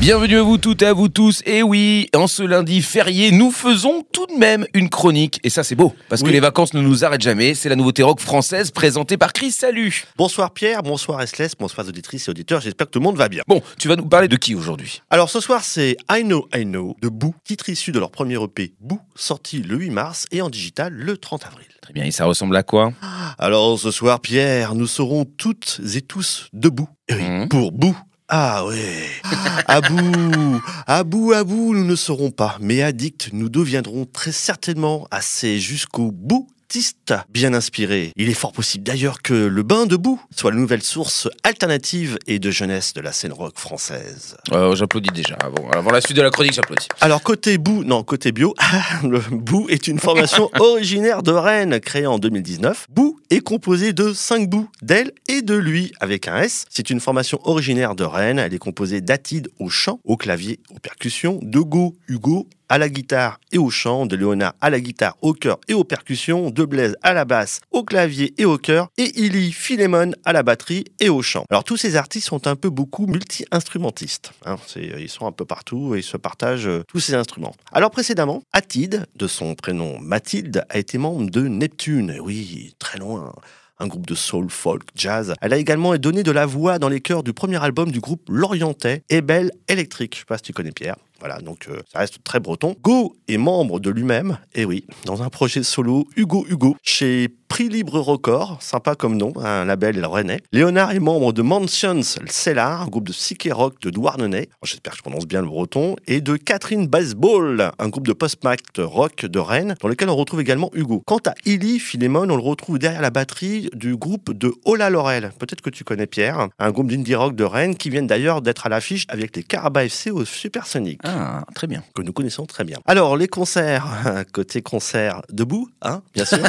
Bienvenue à vous toutes et à vous tous. Et oui, en ce lundi férié, nous faisons tout de même une chronique. Et ça, c'est beau, parce que les vacances ne nous arrêtent jamais. C'est la nouveauté rock française présentée par Chris. Salut Bonsoir Pierre, bonsoir Restless, bonsoir auditrices et auditeurs, j'espère que tout le monde va bien. Bon, tu vas nous parler de qui aujourd'hui? Alors ce soir c'est I Know I Know de Boo, titre issu de leur premier EP Boo, sorti le 8 mars et en digital le 30 avril. Très bien, et ça ressemble à quoi? Alors ce soir Pierre, nous serons toutes et tous debout. Oui, Mhm. pour Boo. Ah ouais, à bout, à bout, à bout, nous ne serons pas, mais addicts, nous deviendrons très certainement assez jusqu'au bien inspirés. Il est fort possible d'ailleurs que le bain de boue soit la nouvelle source alternative et de jeunesse de la scène rock française. Euh, J'applaudis déjà. Avant, avant la suite de la chronique, j'applaudis. Alors côté bout, non côté bio, le bout est une formation originaire de Rennes créée en 2019. Bout est composé de cinq bouts, d'elle et de lui avec un S. C'est une formation originaire de Rennes. Elle est composée d'Atide au chant, au clavier, aux percussions, de Go, Hugo à la guitare et au chant, de Léonard à la guitare, au chœur et aux percussions, de Blaise à la basse, au clavier et au chœur, et Illy Philémon à la batterie et au chant. Alors tous ces artistes sont un peu beaucoup multi-instrumentistes. hein. Ils sont un peu partout et ils se partagent euh, tous ces instruments. Alors précédemment, Atide, de son prénom Mathilde, a été membre de Neptune. Oui, très loin un groupe de soul, folk, jazz. Elle a également donné de la voix dans les chœurs du premier album du groupe Lorientais, Ebel Electric. Je sais pas si tu connais Pierre. Voilà, donc euh, ça reste très breton. Go est membre de lui-même, et oui, dans un projet solo, Hugo Hugo, chez Prix Libre Record, sympa comme nom, un label rennais. Léonard est membre de Mansions Cellar, un groupe de psyché rock de Douarnenez, j'espère que je prononce bien le breton, et de Catherine Baseball, un groupe de post-mac rock de Rennes, dans lequel on retrouve également Hugo. Quant à Illy Philémon, on le retrouve derrière la batterie du groupe de Ola Laurel. Peut-être que tu connais Pierre, un groupe d'indie rock de Rennes qui viennent d'ailleurs d'être à l'affiche avec les Caraba FC au Supersonic Ah, très bien. que nous connaissons très bien. Alors, les concerts, côté concert debout, hein, bien sûr.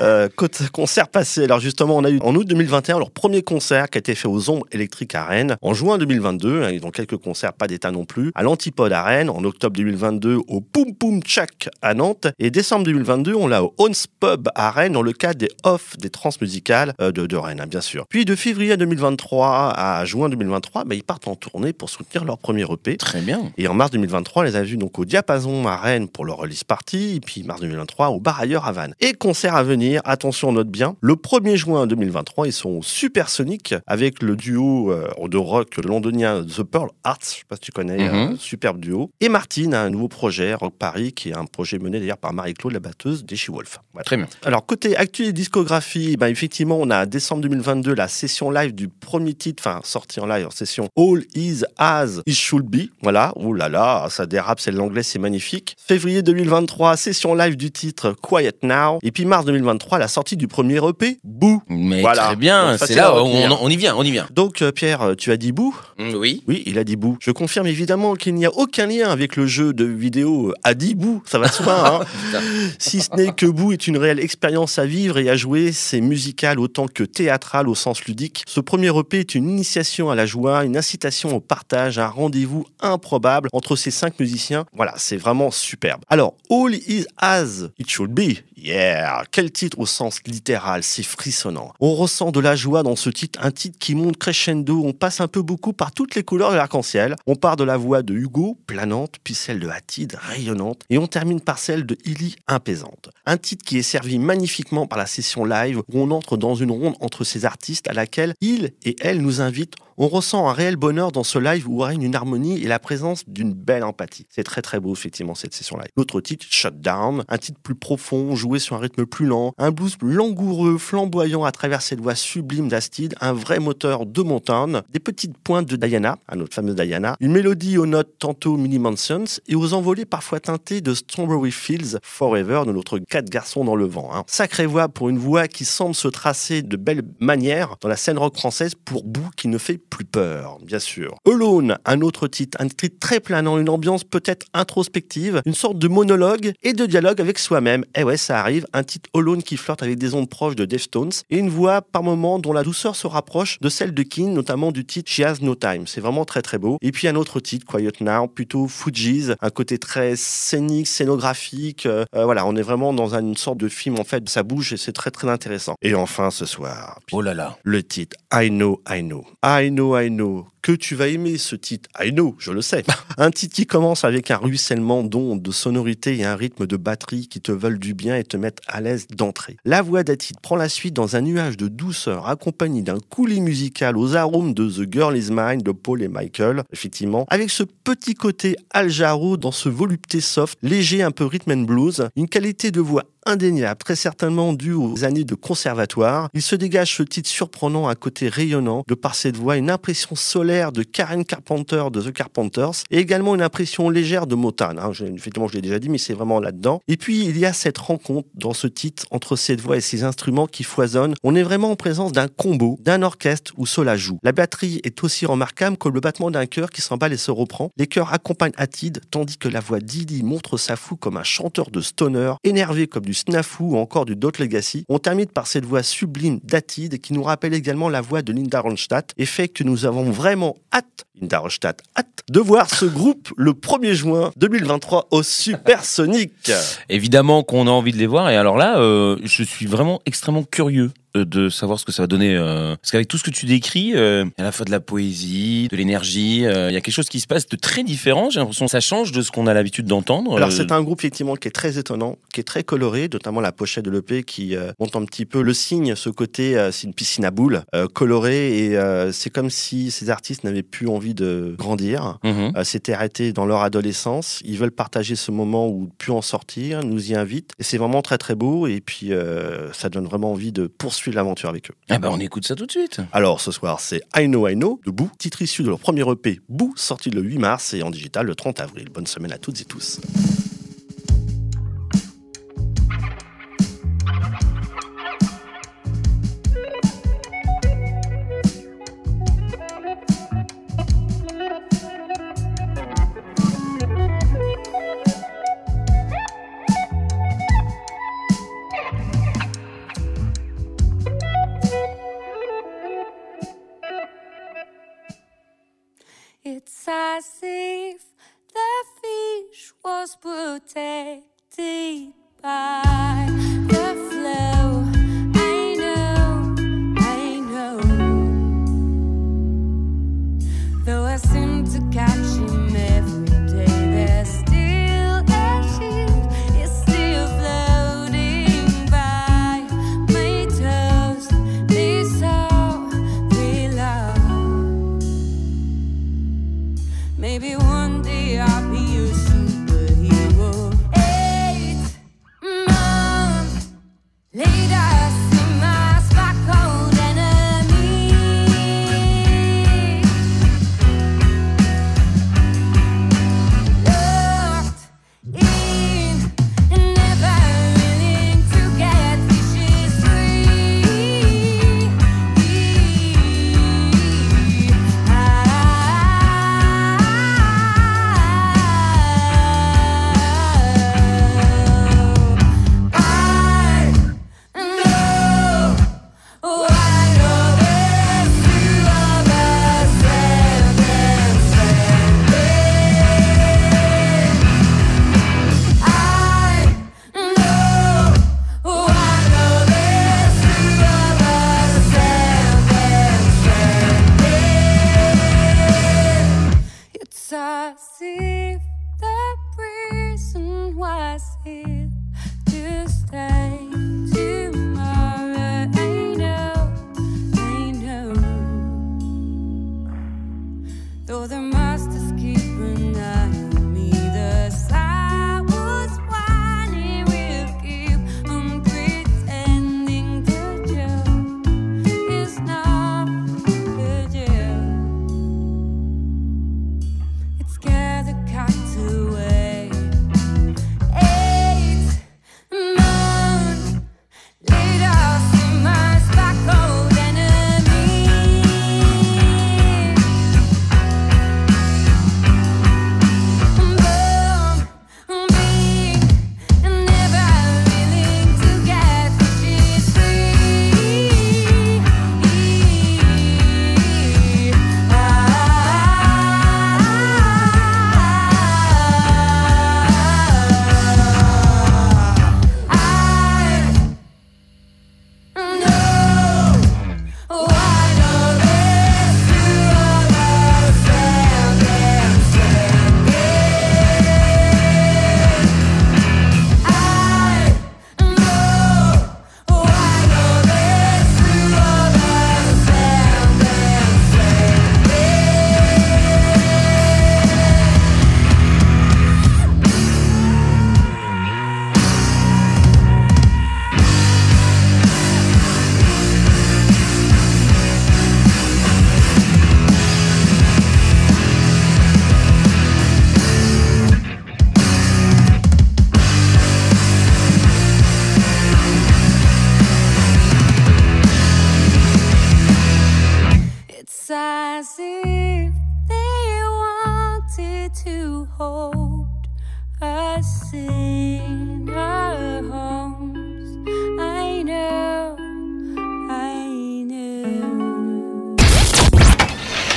Euh, côté concert passé, alors justement, on a eu en août 2021 leur premier concert qui a été fait aux Ombres électriques à Rennes. En juin 2022, hein, ils ont quelques concerts, pas d'état non plus. À l'Antipode à Rennes, en octobre 2022, au Poum Poum Tchak à Nantes. Et décembre 2022, on l'a au Ons Pub à Rennes dans le cadre des off des transmusicales euh, de, de Rennes, hein, bien sûr. Puis de février 2023 à juin 2023, bah, ils partent en tournée pour soutenir leur premier EP. Très bien. Et en mars 2023, on les a vus donc au Diapason à Rennes pour leur release party, et puis mars 2023 au Bar ailleurs à Vannes. Et concert à venir, attention, note bien, le 1er juin 2023, ils sont au Supersonic avec le duo euh, de rock londonien The Pearl Arts, je sais pas si tu connais, Mhm. un superbe duo. Et Martine a un nouveau projet, Rock Paris, qui est un projet mené d'ailleurs par Marie-Claude, la batteuse des She-Wolf. Voilà. Très bien. Alors, côté actu et discographie, ben, effectivement, on a décembre 2022 la session live du premier titre, enfin, sorti en live en session All Is As It Should Be. Voilà, oh là là, ça dérape, c'est l'anglais, c'est magnifique. Février 2023, session live du titre Quiet Now. Et puis mars 2023, la sortie du premier EP, Boo. Mais Voilà. très bien, c'est là, on, y vient, on y vient. Donc, euh, Pierre, euh, tu as dit Boo Mm, Oui. Oui, il a dit Boo. Je confirme évidemment qu'il n'y a aucun lien avec le jeu de vidéo euh, Adi Boo. Ça va soi, hein. Si ce n'est que Boo est une réelle expérience à vivre et à jouer, c'est musical autant que théâtral au sens ludique. Ce premier EP est une initiation à la joie, une incitation au partage, un rendez-vous improbable entre ces cinq musiciens. Voilà, c'est vraiment superbe. Alors, All is as it should be. Yeah, quel titre au sens littéral, c'est frissonnant. On ressent de la joie dans ce titre, un titre qui monte crescendo, on passe un peu beaucoup par toutes les couleurs de l'arc-en-ciel. On part de la voix de Hugo, planante, puis celle de Hatid, rayonnante, et on termine par celle de Illy, apaisante. Un titre qui est servi magnifiquement par la session live, où on entre dans une ronde entre ces artistes à laquelle il et elle nous invitent. On ressent un réel bonheur dans ce live où règne une harmonie et la présence d'une belle empathie. C'est très très beau effectivement cette session live. L'autre titre, Shutdown, un titre plus profond, joué sur un rythme plus lent, un blues langoureux, flamboyant à travers cette voix sublime d'Astide, un vrai moteur de montagne, des petites pointes de Diana, à notre fameuse Diana, une mélodie aux notes tantôt mini Mansions et aux envolées parfois teintées de Strawberry Fields Forever de notre quatre garçons dans le vent. hein. Sacrée voix pour une voix qui semble se tracer de belle manière dans la scène rock française pour bout qui ne fait plus peur, bien sûr. Alone, un autre titre, un titre très planant, une ambiance peut-être introspective, une sorte de monologue et de dialogue avec soi-même. Et ouais, ça arrive, un titre Alone qui flirte avec des ondes proches de Deftones et une voix par moments dont la douceur se rapproche de celle de King, notamment du titre She Has No Time. C'est vraiment très très beau. Et puis un autre titre, Quiet Now, plutôt Fuji's, un côté très scénique, scénographique. Euh, voilà, on est vraiment dans une sorte de film en fait, ça bouge et c'est très très intéressant. Et enfin ce soir, Oh là là. le titre I Know, I Know. I Know, I Know. Que tu vas aimer ce titre. I Know, je le sais. un titre qui commence avec un ruissellement d'ondes, de sonorités et un rythme de batterie qui te veulent du bien et te mettent à l'aise d'entrée. La voix d'Atit prend la suite dans un nuage de douceur accompagné d'un coulis musical aux arômes de The Girl Is Mine de Paul et Michael, effectivement, avec ce petit côté Al Jarreau dans ce volupté soft, léger un peu rhythm and blues, une qualité de voix indéniable, très certainement due aux années de conservatoire. Il se dégage ce titre surprenant, un côté rayonnant, de par cette voix, une impression solaire de Karen Carpenter de The Carpenters, et également une impression légère de Motown. Hein. Je- effectivement, je l'ai déjà dit, mais c'est vraiment là-dedans. Et puis, il y a cette rencontre dans ce titre entre cette voix et ces instruments qui foisonnent. On est vraiment en présence d'un combo, d'un orchestre où cela joue. La batterie est aussi remarquable que le battement d'un cœur qui s'emballe et se reprend. Les chœurs accompagnent Atid, tandis que la voix d'Ili montre sa fou comme un chanteur de stoner, énervé comme du snafu ou encore du Dot Legacy. On termine par cette voix sublime d'Atid qui nous rappelle également la voix de Linda Ronstadt et fait que nous avons vraiment hâte, Linda Ronstadt, hâte de voir ce groupe le 1er juin 2023 au Supersonic. Évidemment qu'on a envie de les voir. Et alors là, euh, je suis vraiment extrêmement curieux de savoir ce que ça va donner. euh, parce qu'avec tout ce que tu décris, euh, à la fois de la poésie, de l'énergie, euh, il y a quelque chose qui se passe de très différent. J'ai l'impression que ça change de ce qu'on a l'habitude d'entendre. Alors Euh, c'est un groupe effectivement qui est très étonnant, qui est très coloré, notamment la pochette de l'EP qui euh, montre un petit peu le signe, ce côté, euh, c'est une piscine à boules, euh, colorée, et euh, c'est comme si ces artistes n'avaient plus envie de grandir. mhm. Euh, S'étaient arrêtés dans leur adolescence, ils veulent partager ce moment où plus en sortir, nous y invitent, et c'est vraiment très très beau, et puis euh, ça donne vraiment envie de poursuivre l'aventure avec eux. Ah bah on écoute ça tout de suite. Alors ce soir, c'est I Know I Know de Boo, titre issu de leur premier EP Boo, sorti le 8 mars et en digital le 30 avril. Bonne semaine à toutes et tous. Protected by